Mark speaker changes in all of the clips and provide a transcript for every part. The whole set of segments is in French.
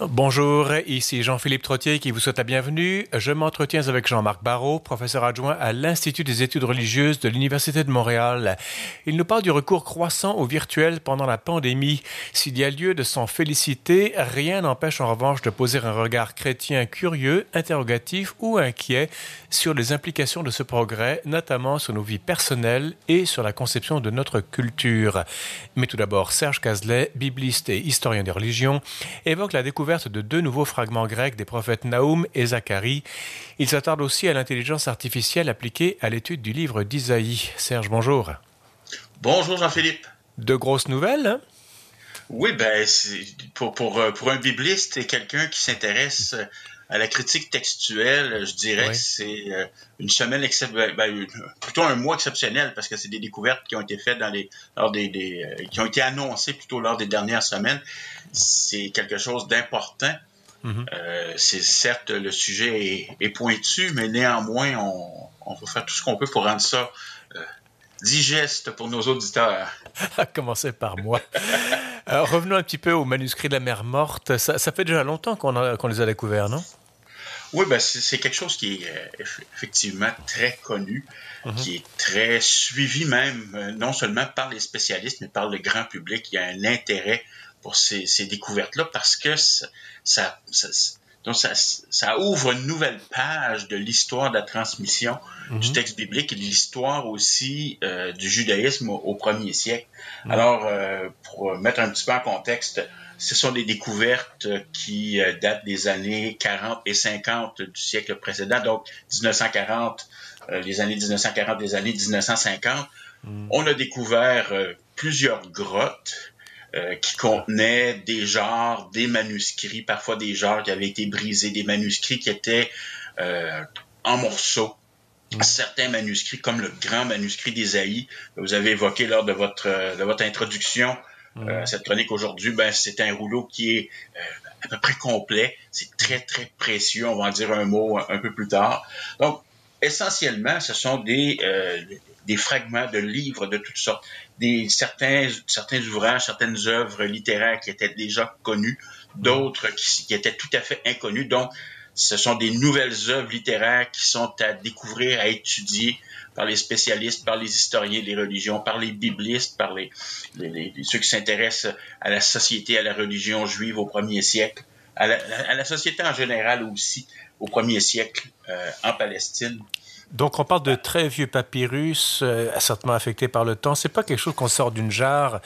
Speaker 1: Bonjour, ici Jean-Philippe Trottier qui vous souhaite la bienvenue. Je m'entretiens avec Jean-Marc Barrault, professeur adjoint à l'Institut des études religieuses de l'Université de Montréal. Il nous parle du recours croissant au virtuel pendant la pandémie. S'il y a lieu de s'en féliciter, rien n'empêche en revanche de poser un regard chrétien curieux, interrogatif ou inquiet sur les implications de ce progrès, notamment sur nos vies personnelles et sur la conception de notre culture. Mais tout d'abord, Serge Cazelet, bibliste et historien des religions, évoque la découverte de deux nouveaux fragments grecs des prophètes Naoum et Zacharie. Il s'attarde aussi à l'intelligence artificielle appliquée à l'étude du livre d'Isaïe. Serge, bonjour.
Speaker 2: Bonjour Jean-Philippe.
Speaker 1: De grosses nouvelles, hein?
Speaker 2: Oui, ben, pour, pour, euh, pour un bibliste et quelqu'un qui s'intéresse à la critique textuelle, je dirais que c'est euh, une semaine exceptionnelle, ben, plutôt un mois exceptionnel parce que c'est des découvertes qui ont été faites dans les, lors des, des euh, qui ont été annoncées plutôt lors des dernières semaines c'est quelque chose d'important. Mhm. Euh, c'est certes le sujet est, pointu, mais néanmoins, on, va faire tout ce qu'on peut pour rendre ça euh, digeste pour nos auditeurs.
Speaker 1: À commencer par moi. revenons un petit peu au manuscrit de la mer morte. Ça, fait déjà longtemps qu'on les a découverts, non?
Speaker 2: Oui, ben c'est quelque chose qui est euh, effectivement très connu, mhm. qui est très suivi même, non seulement par les spécialistes, mais par le grand public. Il y a un intérêt pour ces, découvertes-là parce que ça, donc ça, ouvre une nouvelle page de l'histoire de la transmission du mhm. texte biblique et de l'histoire aussi euh, du judaïsme au, premier siècle. Mhm. Alors, euh, pour mettre un petit peu en contexte, ce sont des découvertes qui euh, datent des années 40 et 50 du siècle précédent, donc 1940, les années 1940, les années 1950. Mhm. On a découvert plusieurs grottes euh, qui contenait des genres, des manuscrits, parfois des genres qui avaient été brisés, des manuscrits qui étaient euh, en morceaux. Certains manuscrits, comme le grand manuscrit d'Ésaïe, que vous avez évoqué lors de votre, euh, de votre introduction à cette chronique aujourd'hui, ben, c'est un rouleau qui est à peu près complet. C'est très, très précieux. On va en dire un mot un, peu plus tard. Donc, essentiellement, ce sont des, des fragments de livres de toutes sortes, des certains certains ouvrages, certaines œuvres littéraires qui étaient déjà connues, d'autres qui, qui, étaient tout à fait inconnues. Donc, ce sont des nouvelles œuvres littéraires qui sont à découvrir, à étudier par les spécialistes, par les historiens des religions, par les biblistes, par les, les, ceux qui s'intéressent à la société, à la religion juive au premier siècle, à la, à la société en général aussi au premier siècle euh, en Palestine.
Speaker 1: Donc, on parle de très vieux papyrus, euh, certainement affectés par le temps. C'est pas quelque chose qu'on sort d'une jarre,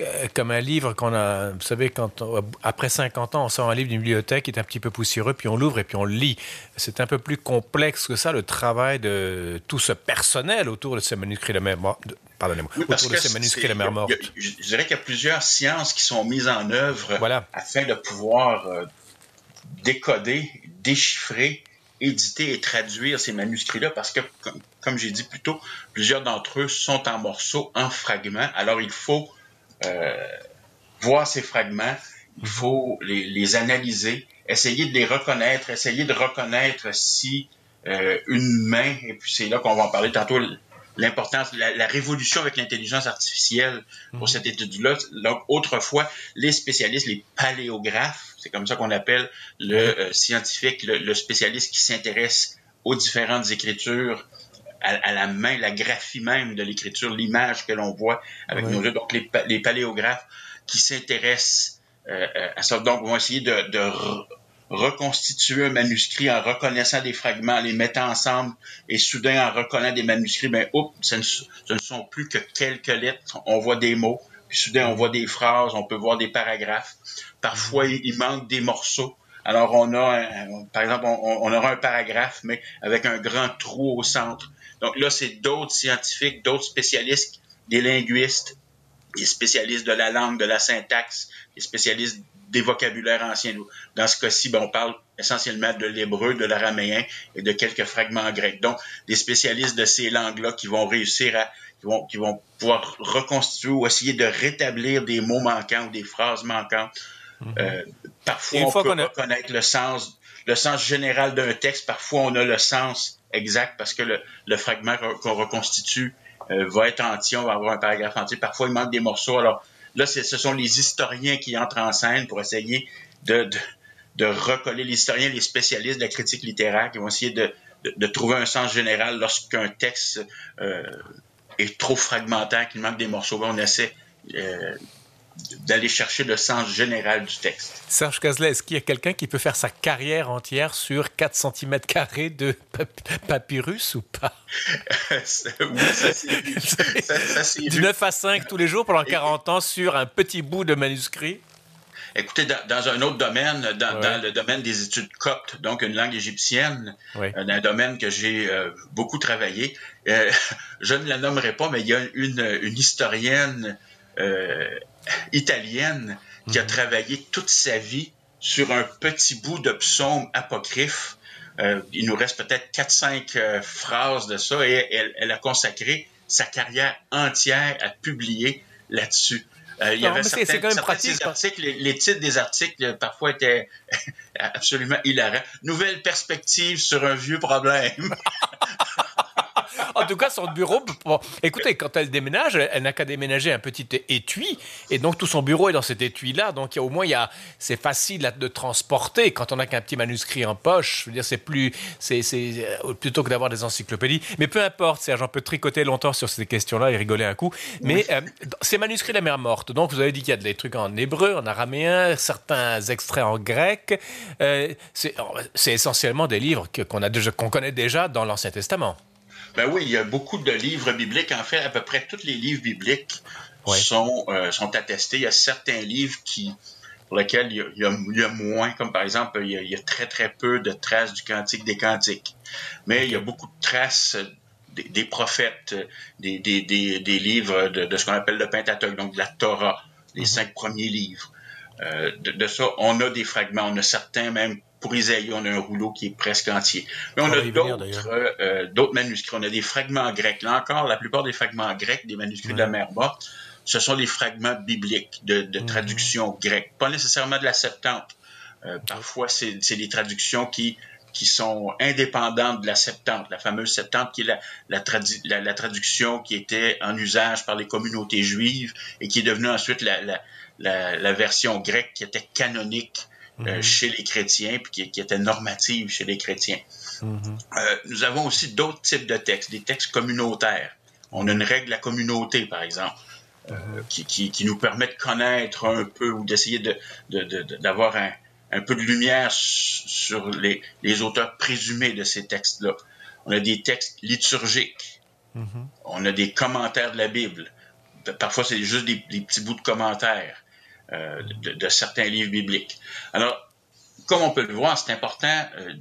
Speaker 1: euh, comme un livre qu'on a. Vous savez, quand après 50 ans, on sort un livre d'une bibliothèque qui est un petit peu poussiéreux, puis on l'ouvre et puis on le lit. C'est un peu plus complexe que ça, le travail de tout ce personnel autour de ces manuscrits de mer morte. Pardonnez-moi. autour de ces manuscrits de mer morte.
Speaker 2: Je dirais qu'il y a plusieurs sciences qui sont mises en œuvre afin de pouvoir euh, décoder, déchiffrer éditer et traduire ces manuscrits-là parce que, comme, j'ai dit plus tôt, plusieurs d'entre eux sont en morceaux, en fragments. Alors, il faut euh, voir ces fragments, il faut les, analyser, essayer de les reconnaître, essayer de reconnaître si euh, une main, et puis c'est là qu'on va en parler tantôt, l'importance, la, révolution avec l'intelligence artificielle pour mhm. cette étude-là. Donc, autrefois, les spécialistes, les paléographes, c'est comme ça qu'on appelle le euh, scientifique, le, spécialiste qui s'intéresse aux différentes écritures, à, la main, la graphie même de l'écriture, l'image que l'on voit avec nos yeux. Donc, les, paléographes qui s'intéressent euh, euh, à ça, donc, vont essayer de, de reconstituer un manuscrit en reconnaissant des fragments, en les mettant ensemble, et soudain en reconnaissant des manuscrits, ben oups, ce ne, ce ne sont plus que quelques lettres, on voit des mots, puis soudain on voit des phrases, on peut voir des paragraphes. Parfois il, manque des morceaux. Alors on a, par exemple, on, on, aura un paragraphe, mais avec un grand trou au centre. Donc là, c'est d'autres scientifiques, d'autres spécialistes, des linguistes, des spécialistes de la langue, de la syntaxe, des spécialistes des vocabulaires anciens. Dans ce cas-ci, ben, on parle essentiellement de l'hébreu, de l'araméen et de quelques fragments grecs. Donc, des spécialistes de ces langues-là qui vont réussir à, qui vont, qui vont pouvoir reconstituer ou essayer de rétablir des mots manquants ou des phrases manquantes. Mhm. Euh, parfois, on peut reconnaître le sens, le sens général d'un texte. Parfois, on a le sens exact parce que le, le fragment qu'on reconstitue euh, va être entier, on va avoir un paragraphe entier. Parfois, il manque des morceaux. Alors, Là, ce sont les historiens qui entrent en scène pour essayer de, recoller les historiens, les spécialistes de la critique littéraire qui vont essayer de, de, trouver un sens général lorsqu'un texte euh, est trop fragmentaire, qu'il manque des morceaux. On essaie euh, d'aller chercher le sens général du texte.
Speaker 1: Serge Cazelet, est-ce qu'il y a quelqu'un qui peut faire sa carrière entière sur 4 cm de papyrus ou pas? Oui, ça c'est Du 9 à 5 tous les jours pendant 40 ans sur un petit bout de manuscrit?
Speaker 2: Écoutez, dans, un autre domaine, dans, le domaine des études coptes, donc une langue égyptienne, euh, un domaine que j'ai euh, beaucoup travaillé, euh, je ne la nommerai pas, mais il y a une, une historienne italienne qui a mhm. travaillé toute sa vie sur un petit bout de psaume apocryphe. il nous reste peut-être 4-5 phrases de ça et elle, elle, a consacré sa carrière entière à publier là-dessus. Euh, il y avait certains, pratique, articles, les, titres des articles euh, parfois étaient absolument hilarants. Nouvelle perspective sur un vieux problème.
Speaker 1: en tout cas, son bureau. écoutez, quand elle déménage, elle, n'a qu'à déménager un petit étui, et donc tout son bureau est dans cet étui-là. Donc au moins, il y a, c'est facile de transporter quand on n'a qu'un petit manuscrit en poche. Je veux dire, c'est plus, c'est, euh, plutôt que d'avoir des encyclopédies. Mais peu importe, Serge, on peut tricoter longtemps sur ces questions-là et rigoler un coup. Mais euh, ces manuscrits de la mer morte. Donc vous avez dit qu'il y a des trucs en hébreu, en araméen, certains extraits en grec. Euh, c'est, essentiellement des livres qu'on a déjà, qu'on connaît déjà dans l'Ancien Testament.
Speaker 2: Ben oui, il y a beaucoup de livres bibliques. En fait, à peu près tous les livres bibliques sont, euh, sont attestés. Il y a certains livres qui, pour lesquels il y, a, moins, comme par exemple, il y, a, très très peu de traces du Cantique des Cantiques. Mais il y a beaucoup de traces des, prophètes, des, des, des, livres de, ce qu'on appelle le Pentateuque, donc de la Torah, les mhm. cinq premiers livres. Euh, de, de, ça, on a des fragments. On a certains même pour Isaïe, on a un rouleau qui est presque entier. Mais on, a euh, euh, d'autres manuscrits. On a des fragments grecs. Là encore, la plupart des fragments grecs, des manuscrits de la mer morte, ce sont des fragments bibliques de, mhm. traduction grecque. Pas nécessairement de la Septante. Euh, parfois, c'est des traductions qui qui sont indépendantes de la Septante, la fameuse Septante qui est la, la, la, traduction qui était en usage par les communautés juives et qui est devenue ensuite la, version grecque qui était canonique euh, mhm. chez les chrétiens, puis qui, était normative chez les chrétiens. Mhm. Euh, nous avons aussi d'autres types de textes, des textes communautaires. On a une règle de la communauté, par exemple, euh, mhm. qui, qui, nous permet de connaître un peu ou d'essayer d'avoir de, de, un, un, peu de lumière sur les, les auteurs présumés de ces textes-là. On a des textes liturgiques. On a des commentaires de la Bible. Parfois, c'est juste des, des petits bouts de commentaires. Euh, de, certains livres bibliques. Alors, comme on peut le voir, c'est important, euh,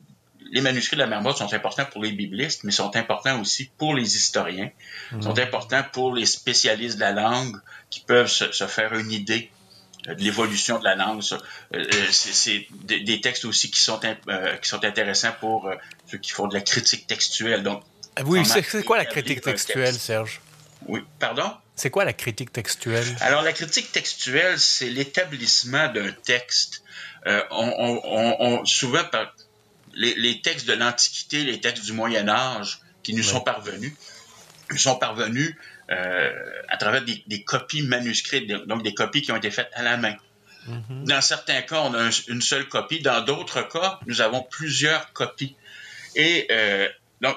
Speaker 2: les manuscrits de la Marmotte sont importants pour les biblistes, mais sont importants aussi pour les historiens, mhm. sont importants pour les spécialistes de la langue qui peuvent se, faire une idée euh, de l'évolution de la langue. C'est des, textes aussi qui sont, qui sont intéressants pour ceux qui font de la critique textuelle. Donc,
Speaker 1: oui, c'est quoi la critique textuelle, Serge?
Speaker 2: Oui, pardon?
Speaker 1: C'est quoi la critique textuelle?
Speaker 2: Alors, la critique textuelle, c'est l'établissement d'un texte. Euh, on, souvent, par les, textes de l'Antiquité, les textes du Moyen Âge qui nous sont parvenus, nous sont parvenus euh, à travers des, copies manuscrites, donc des copies qui ont été faites à la main. Mm-hmm. Dans certains cas, on a une seule copie. Dans d'autres cas, nous avons plusieurs copies. Et euh, donc,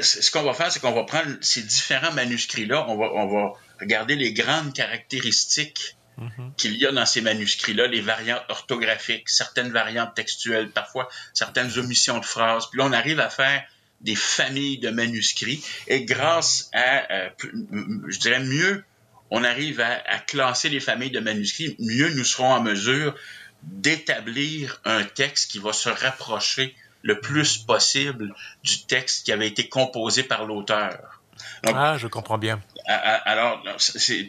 Speaker 2: ce qu'on va faire, c'est qu'on va prendre ces différents manuscrits-là, on va, on va regarder les grandes caractéristiques mhm. qu'il y a dans ces manuscrits-là, les variantes orthographiques, certaines variantes textuelles, parfois certaines omissions de phrases. Puis là, on arrive à faire des familles de manuscrits et grâce à, euh, je dirais mieux, on arrive à, à, classer les familles de manuscrits, mieux nous serons en mesure d'établir un texte qui va se rapprocher le plus possible du texte qui avait été composé par l'auteur.
Speaker 1: Ah, je comprends bien.
Speaker 2: Alors,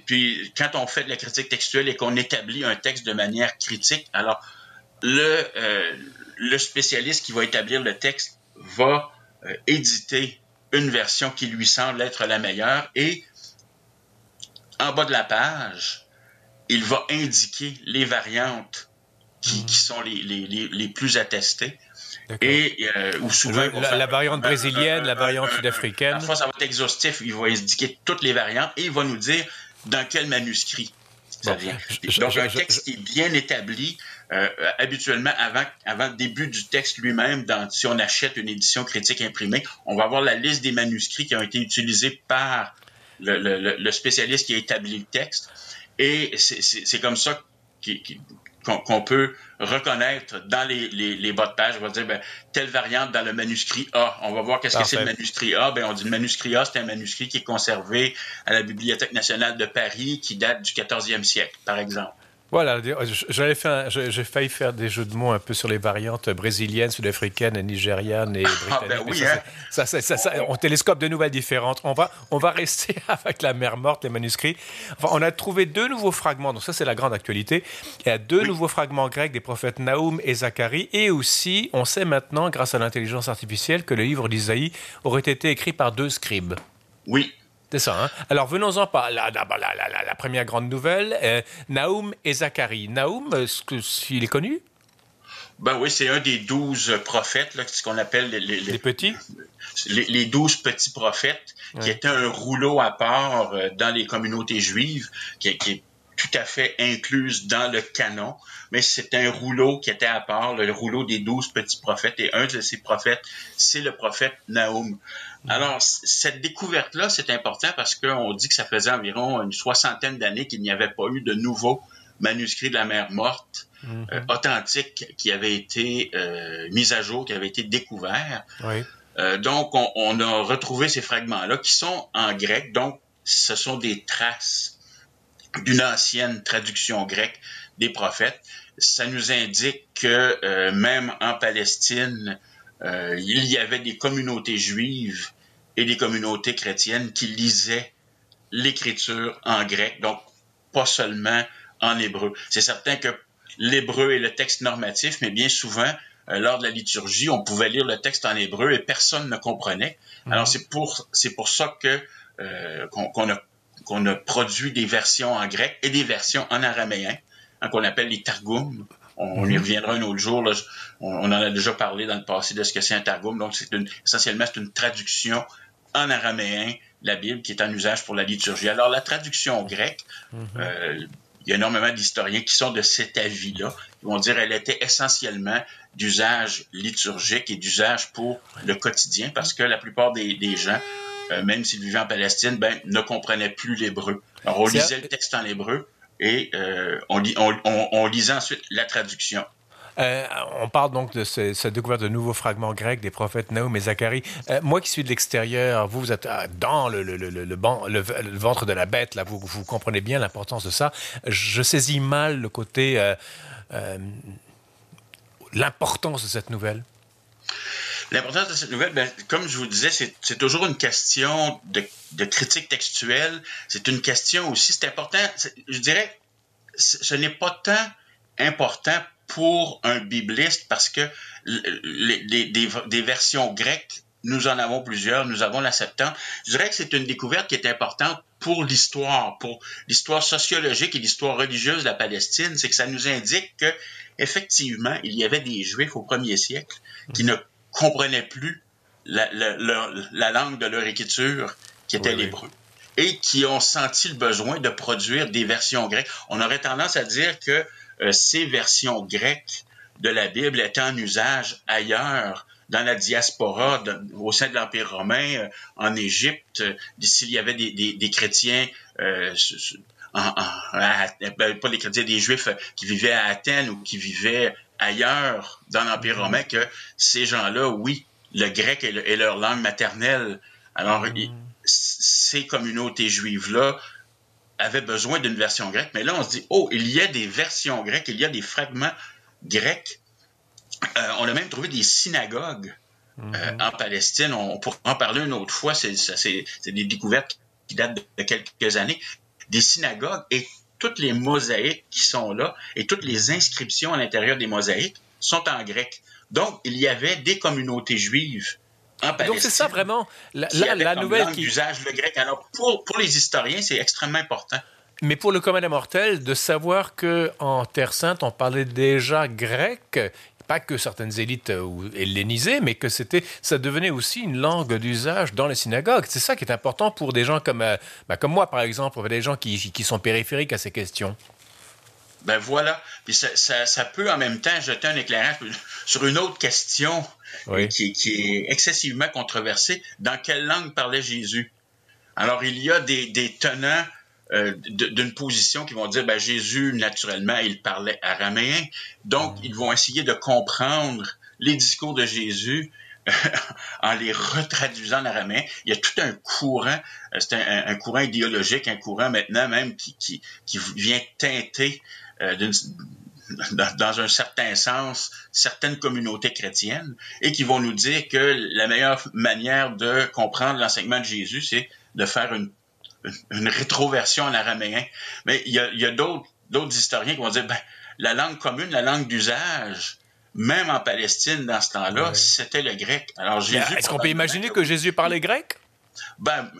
Speaker 2: puis quand on fait de la critique textuelle et qu'on établit un texte de manière critique, alors le, euh, le spécialiste qui va établir le texte va euh, éditer une version qui lui semble être la meilleure et en bas de la page, il va indiquer les variantes qui, qui sont les, les, les, plus attestées et euh, ou souvent
Speaker 1: la, variante brésilienne, la variante sud-africaine.
Speaker 2: Parfois, ça va être exhaustif. Il va indiquer toutes les variantes et il va nous dire dans quel manuscrit ça vient. Donc, un texte qui est bien établi euh, habituellement, avant, avant le début du texte lui-même, si on achète une édition critique imprimée, on va avoir la liste des manuscrits qui ont été utilisés par le, spécialiste qui a établi le texte. Et c'est comme ça qu'on peut reconnaître dans les, les, bas de page. On va dire, ben, telle variante dans le manuscrit A. On va voir qu'est-ce que c'est le manuscrit A. Ben, on dit le manuscrit A, c'est un manuscrit qui est conservé à la Bibliothèque nationale de Paris, qui date du 14e siècle, par exemple.
Speaker 1: Voilà, j'avais fait, j'ai failli faire des jeux de mots un peu sur les variantes brésiliennes, sud-africaines, nigérianes et
Speaker 2: ah, ben britanniques. oui, hein?
Speaker 1: ça, ça, ça, on télescope de nouvelles différentes. On va, on va rester avec la mer morte, les manuscrits. Enfin, on a trouvé deux nouveaux fragments, donc ça c'est la grande actualité. Il y a deux nouveaux fragments grecs des prophètes Naoum et Zacharie, et aussi, on sait maintenant, grâce à l'intelligence artificielle, que le livre d'Isaïe aurait été écrit par deux scribes.
Speaker 2: Oui,
Speaker 1: c'est ça. Hein? Alors venons-en par la, la, la, la, première grande nouvelle, euh, Naoum et Zacharie. Naoum, est-ce qu'il est connu?
Speaker 2: Ben oui, c'est un des douze prophètes, là, ce qu'on appelle les,
Speaker 1: les, petits?
Speaker 2: Les, douze petits prophètes, qui étaient un rouleau à part euh, dans les communautés juives, qui, qui, est tout à fait incluse dans le canon, mais c'est un rouleau qui était à part, le rouleau des douze petits prophètes, et un de ces prophètes, c'est le prophète Naoum. Alors, cette découverte-là, c'est important parce qu'on dit que ça faisait environ une soixantaine d'années qu'il n'y avait pas eu de nouveaux manuscrits de la mer morte mhm. euh, authentiques qui avaient été euh, mis à jour, qui avaient été découverts. Euh, donc, on, a retrouvé ces fragments-là qui sont en grec. Donc, ce sont des traces d'une ancienne traduction grecque des prophètes. Ça nous indique que même en Palestine, il y avait des communautés juives et des communautés chrétiennes qui lisaient l'écriture en grec, donc pas seulement en hébreu. C'est certain que l'hébreu est le texte normatif, mais bien souvent, euh, lors de la liturgie, on pouvait lire le texte en hébreu et personne ne comprenait. Mhm. Alors c'est pour c'est pour ça que euh, qu'on a qu'on a produit des versions en grec et des versions en araméen, hein, qu'on appelle les targums. On, y mhm. reviendra un autre jour. On, en a déjà parlé dans le passé de ce que c'est un targum. Donc, c'est essentiellement, c'est une traduction en araméen la Bible qui est en usage pour la liturgie. Alors, la traduction grecque, mhm. euh, il y a énormément d'historiens qui sont de cet avis-là. Ils vont dire qu'elle était essentiellement d'usage liturgique et d'usage pour le quotidien parce que la plupart des, gens, euh, même s'ils vivaient en Palestine, ben, ne comprenaient plus l'hébreu. Alors, on lisait le texte en hébreu et euh, on, on lisait ensuite la traduction.
Speaker 1: Euh, on parle donc de cette découverte de nouveaux fragments grecs des prophètes Naoum et Zacharie. Euh, moi qui suis de l'extérieur, vous, vous êtes dans le, le, ventre de la bête, là, vous, vous comprenez bien l'importance de ça. Je saisis mal le côté, l'importance de cette nouvelle.
Speaker 2: L'importance de cette nouvelle, ben, comme je vous disais, c'est toujours une question de, critique textuelle. C'est une question aussi, c'est important, je dirais, ce n'est pas tant important pour un bibliste parce que les, des, versions grecques, nous en avons plusieurs, nous avons la Septante. Je dirais que c'est une découverte qui est importante pour l'histoire, pour l'histoire sociologique et l'histoire religieuse de la Palestine, c'est que ça nous indique que effectivement, il y avait des Juifs au premier siècle qui ne comprenaient plus la, la, langue de leur écriture, qui était l'hébreu, et qui ont senti le besoin de produire des versions grecques. On aurait tendance à dire que euh, ces versions grecques de la Bible étaient en usage ailleurs dans la diaspora, au sein de l'Empire romain, euh, en Égypte, euh, s'il y avait des, des, chrétiens, euh, ben, pas des chrétiens, des juifs qui vivaient à Athènes ou qui vivaient ailleurs dans l'Empire mm-hmm. romain, que ces gens-là, oui, le grec est, leur langue maternelle. Alors, mm-hmm. ces communautés juives-là avait besoin d'une version grecque, mais là, on se dit, oh, il y a des versions grecques, il y a des fragments grecs. Euh, on a même trouvé des synagogues euh, mhm. en Palestine. On, pourra en parler une autre fois. C'est des découvertes qui datent de, quelques années. Des synagogues et toutes les mosaïques qui sont là et toutes les inscriptions à l'intérieur des mosaïques sont en grec. Donc, il y avait des communautés juives
Speaker 1: donc c'est ça vraiment la, la, nouvelle
Speaker 2: qui usage le grec. Alors pour, pour les historiens, c'est extrêmement important.
Speaker 1: Mais pour le commun des mortels, de savoir que en Terre Sainte, on parlait déjà grec, pas que certaines élites euh, hellénisées, mais que c'était, ça devenait aussi une langue d'usage dans les synagogues. C'est ça qui est important pour des gens comme, euh, bah, comme moi, par exemple, des gens qui, qui sont périphériques à ces questions.
Speaker 2: Ben voilà. Puis ça, peut en même temps jeter un éclairage sur une autre question qui, est excessivement controversée. Dans quelle langue parlait Jésus? Alors, il y a des, tenants euh, d'une position qui vont dire, ben, Jésus, naturellement, il parlait araméen. Donc, ils vont essayer de comprendre les discours de Jésus en les retraduisant en araméen. Il y a tout un courant, euh, c'est un, courant idéologique, un courant maintenant même qui, qui, qui vient teinter euh, dans, un certain sens certaines communautés chrétiennes et qui vont nous dire que la meilleure manière de comprendre l'enseignement de Jésus, c'est de faire une, une rétroversion en araméen. Mais il y a, il y a d'autres, historiens qui vont dire, ben, la langue commune, la langue d'usage, même en Palestine dans ce temps-là, c'était le grec.
Speaker 1: Alors Jésus. Est-ce qu'on peut imaginer que Jésus parlait grec?
Speaker 2: Ben,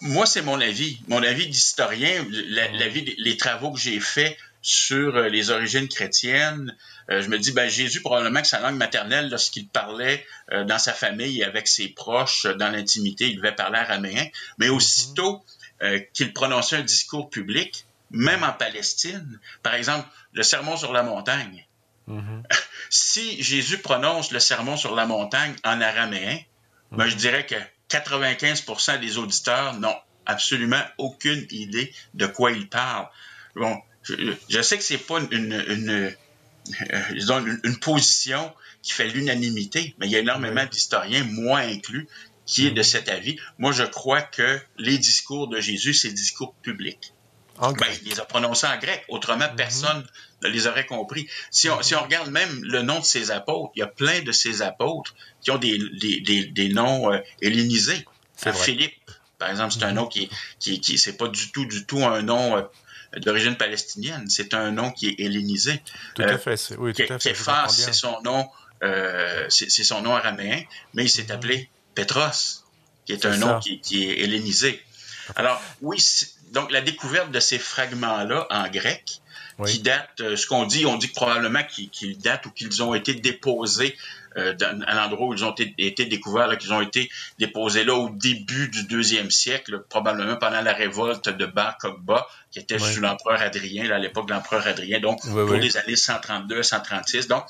Speaker 2: moi, c'est mon avis. Mon avis d'historien, l'avis, les travaux que j'ai faits sur euh, les origines chrétiennes, euh, je me dis, ben, Jésus, probablement que sa langue maternelle, lorsqu'il parlait euh, dans sa famille, avec ses proches, dans l'intimité, il devait parler araméen, mais mhm. Aussitôt qu'il prononçait un discours public, même en Palestine, par exemple, le sermon sur la montagne, mhm. si Jésus prononce le sermon sur la montagne en araméen, ben, je dirais que 95% des auditeurs n'ont absolument aucune idée de quoi il parle. Bon, je, sais que c'est pas une, une, euh, une, position qui fait l'unanimité, mais il y a énormément d'historiens, moi inclus, qui est de cet avis. Moi, je crois que les discours de Jésus, c'est discours publics. Ben, il les a prononcés en grec. Autrement, mm-hmm. personne ne les aurait compris. Si on, si on, regarde même le nom de ses apôtres, il y a plein de ces apôtres qui ont des, des, des, noms euh, hellénisés. Philippe, par exemple, c'est un mm-hmm. nom qui, qui, qui c'est pas du tout, du tout un nom euh, d'origine palestinienne. C'est un nom qui est hellénisé.
Speaker 1: Tout à euh, fait. Oui, tout à fait.
Speaker 2: c'est son nom, euh, c'est son nom araméen, mais il s'est mhm. appelé Petros, qui est, un nom qui, est hellénisé. Alors, oui, donc la découverte de ces fragments-là en grec, qui datent, euh, ce qu'on dit, on dit probablement qu'ils datent ou qu'ils ont été déposés euh, à l'endroit où ils ont été, découverts, qu'ils ont été déposés là au début du deuxième siècle, probablement pendant la révolte de Bar Kokhba, qui était sous l'empereur Adrien, à l'époque de l'empereur Adrien, donc pour les années 132 136. Donc,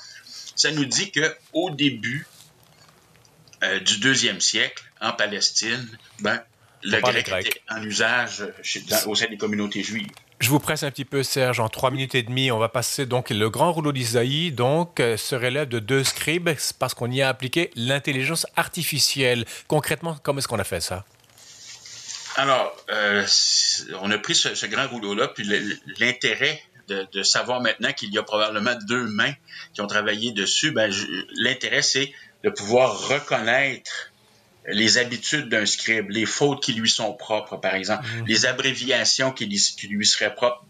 Speaker 2: ça nous dit que au début euh, du deuxième siècle, en Palestine, ben, le grec, était en usage au sein des communautés juives.
Speaker 1: Je vous presse un petit peu, Serge. En trois minutes et demie, on va passer donc le grand rouleau d'Isaïe. Donc, euh, se relève de deux scribes parce qu'on y a appliqué l'intelligence artificielle. Concrètement, comment est-ce qu'on a fait ça?
Speaker 2: Alors, euh, on a pris ce, grand rouleau-là, puis l'intérêt de, savoir maintenant qu'il y a probablement deux mains qui ont travaillé dessus, ben, l'intérêt, c'est de pouvoir reconnaître les habitudes d'un scribe, les fautes qui lui sont propres, par exemple, mhm. les abréviations qui lui, seraient propres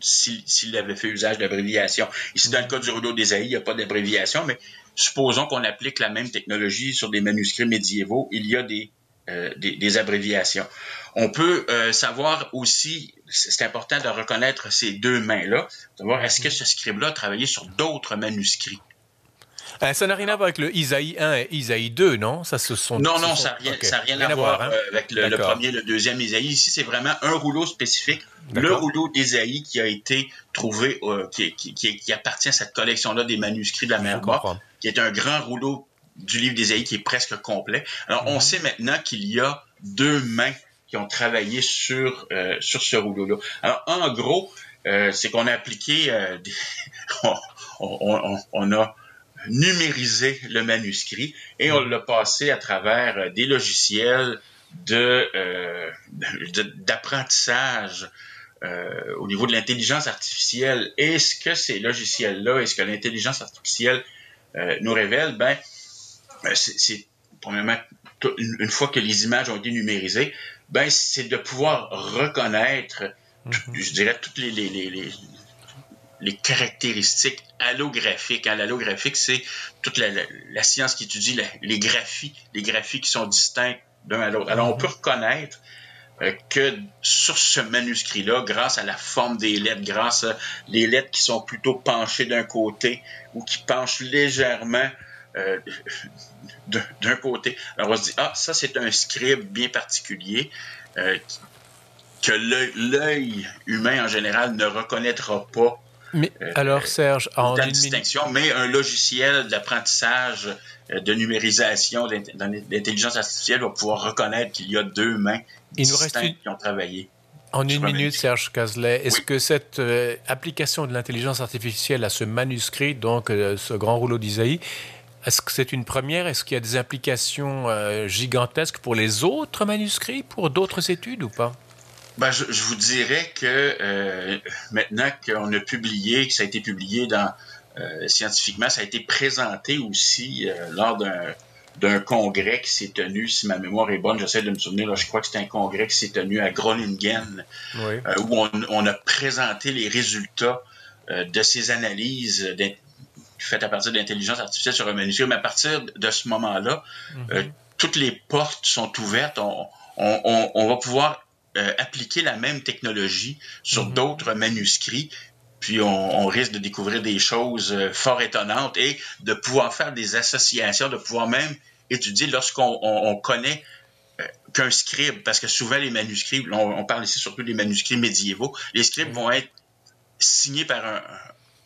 Speaker 2: s'il avait fait usage d'abréviation. Ici, dans le cas du rouleau d'Ésaïe, il n'y a pas d'abréviation, mais supposons qu'on applique la même technologie sur des manuscrits médiévaux, il y a des, euh, des, abréviations. On peut euh, savoir aussi, c'est important de reconnaître ces deux mains-là, savoir est-ce que ce scribe-là a travaillé sur d'autres manuscrits.
Speaker 1: Euh, ça n'a rien à voir avec le Isaïe 1 et Isaïe 2, non?
Speaker 2: Ça, se sont, Non, non, ça n'a rien, à, voir, hein? euh, avec le, premier et le deuxième Isaïe. Ici, c'est vraiment un rouleau spécifique, le rouleau d'Isaïe qui a été trouvé, euh, qui, qui, appartient à cette collection-là des manuscrits de la mer qui est un grand rouleau du livre d'Isaïe qui est presque complet. Alors, on mhm. sait maintenant qu'il y a deux mains qui ont travaillé sur, sur ce rouleau-là. Alors, en gros, c'est qu'on a appliqué, on, a numériser le manuscrit et on l'a passé à travers euh, des logiciels de euh, d'apprentissage euh, au niveau de l'intelligence artificielle. Et ce que ces logiciels-là et ce que l'intelligence artificielle nous révèle, ben, c'est premièrement une, fois que les images ont été numérisées, ben c'est de pouvoir reconnaître, mm-hmm. je dirais toutes les, les, les, les caractéristiques allographiques. Hein, L'allographique, c'est toute la, science qui étudie les graphies, les graphies qui sont distincts d'un à l'autre. Alors, on peut reconnaître euh, que sur ce manuscrit-là, grâce à la forme des lettres, grâce à les lettres qui sont plutôt penchées d'un côté ou qui penchent légèrement euh, d'un côté. Alors on se dit, ah, ça c'est un scribe bien particulier euh, que l'œil humain en général ne reconnaîtra pas
Speaker 1: Mais alors, Serge,
Speaker 2: en une distinction, mais un logiciel d'apprentissage de numérisation, d'intelligence artificielle va pouvoir reconnaître qu'il y a deux mains Il nous reste qui ont travaillé.
Speaker 1: En une minute, Serge Cazelet, est-ce que cette euh, application de l'intelligence artificielle à ce manuscrit, donc euh, ce grand rouleau d'Isaïe, est-ce que c'est une première? Est-ce qu'il y a des implications euh, gigantesques pour les autres manuscrits, pour d'autres études ou pas?
Speaker 2: Ben, je, vous dirais que maintenant qu'on a publié, que ça a été publié dans, scientifiquement, ça a été présenté aussi lors d'un d'un congrès qui s'est tenu, si ma mémoire est bonne, j'essaie de me souvenir, je crois que c'était un congrès qui s'est tenu à Groningen, euh, où on, a présenté les résultats euh, de ces analyses faites à partir de l'intelligence artificielle sur un manuscrit. Mais à partir de ce moment-là, euh, mhm. toutes les portes sont ouvertes. On, va pouvoir appliquer la même technologie sur mhm. d'autres manuscrits puis on, risque de découvrir des choses fort étonnantes et de pouvoir faire des associations, de pouvoir même étudier lorsqu'on connaît euh, qu'un scribe, parce que souvent les manuscrits, on, parle ici surtout des manuscrits médiévaux, les scribes vont être signés par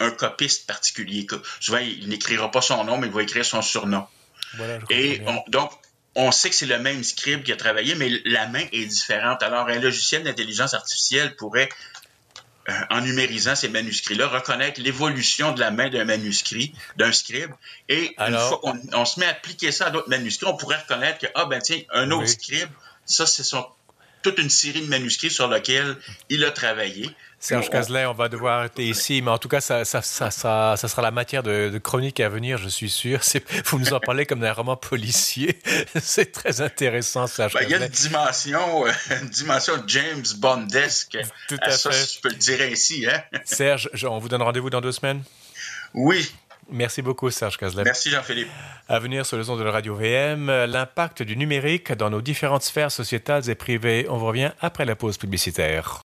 Speaker 2: un, copiste particulier. Souvent, il n'écrira pas son nom, mais il va écrire son surnom. Et donc, on sait que c'est le même scribe qui a travaillé, mais la main est différente. Alors, un logiciel d'intelligence artificielle pourrait euh, en numérisant ces manuscrits-là, reconnaître l'évolution de la main d'un manuscrit, d'un scribe, et une fois qu'on se met à appliquer ça à d'autres manuscrits, on pourrait reconnaître que, ah ben tiens, un autre scribe, ça c'est son toute une série de manuscrits sur lesquels il a travaillé.
Speaker 1: Serge Cazelet, on va devoir arrêter ici, mais en tout cas, ça, ça, ça, ça, sera la matière de, chronique à venir, je suis sûr. Vous nous en parlez comme d'un roman policier. C'est très intéressant, Serge
Speaker 2: ben, Il y a une dimension, euh, une dimension James Bondesque. Tout à, ça, fait. je peux le dire ainsi. Hein?
Speaker 1: Serge, on vous donne rendez-vous dans deux semaines?
Speaker 2: Oui,
Speaker 1: Merci beaucoup, Serge Cazelet.
Speaker 2: Merci, Jean-Philippe.
Speaker 1: À venir sur le son de la radio VM, l'impact du numérique dans nos différentes sphères sociétales et privées. On vous revient après la pause publicitaire.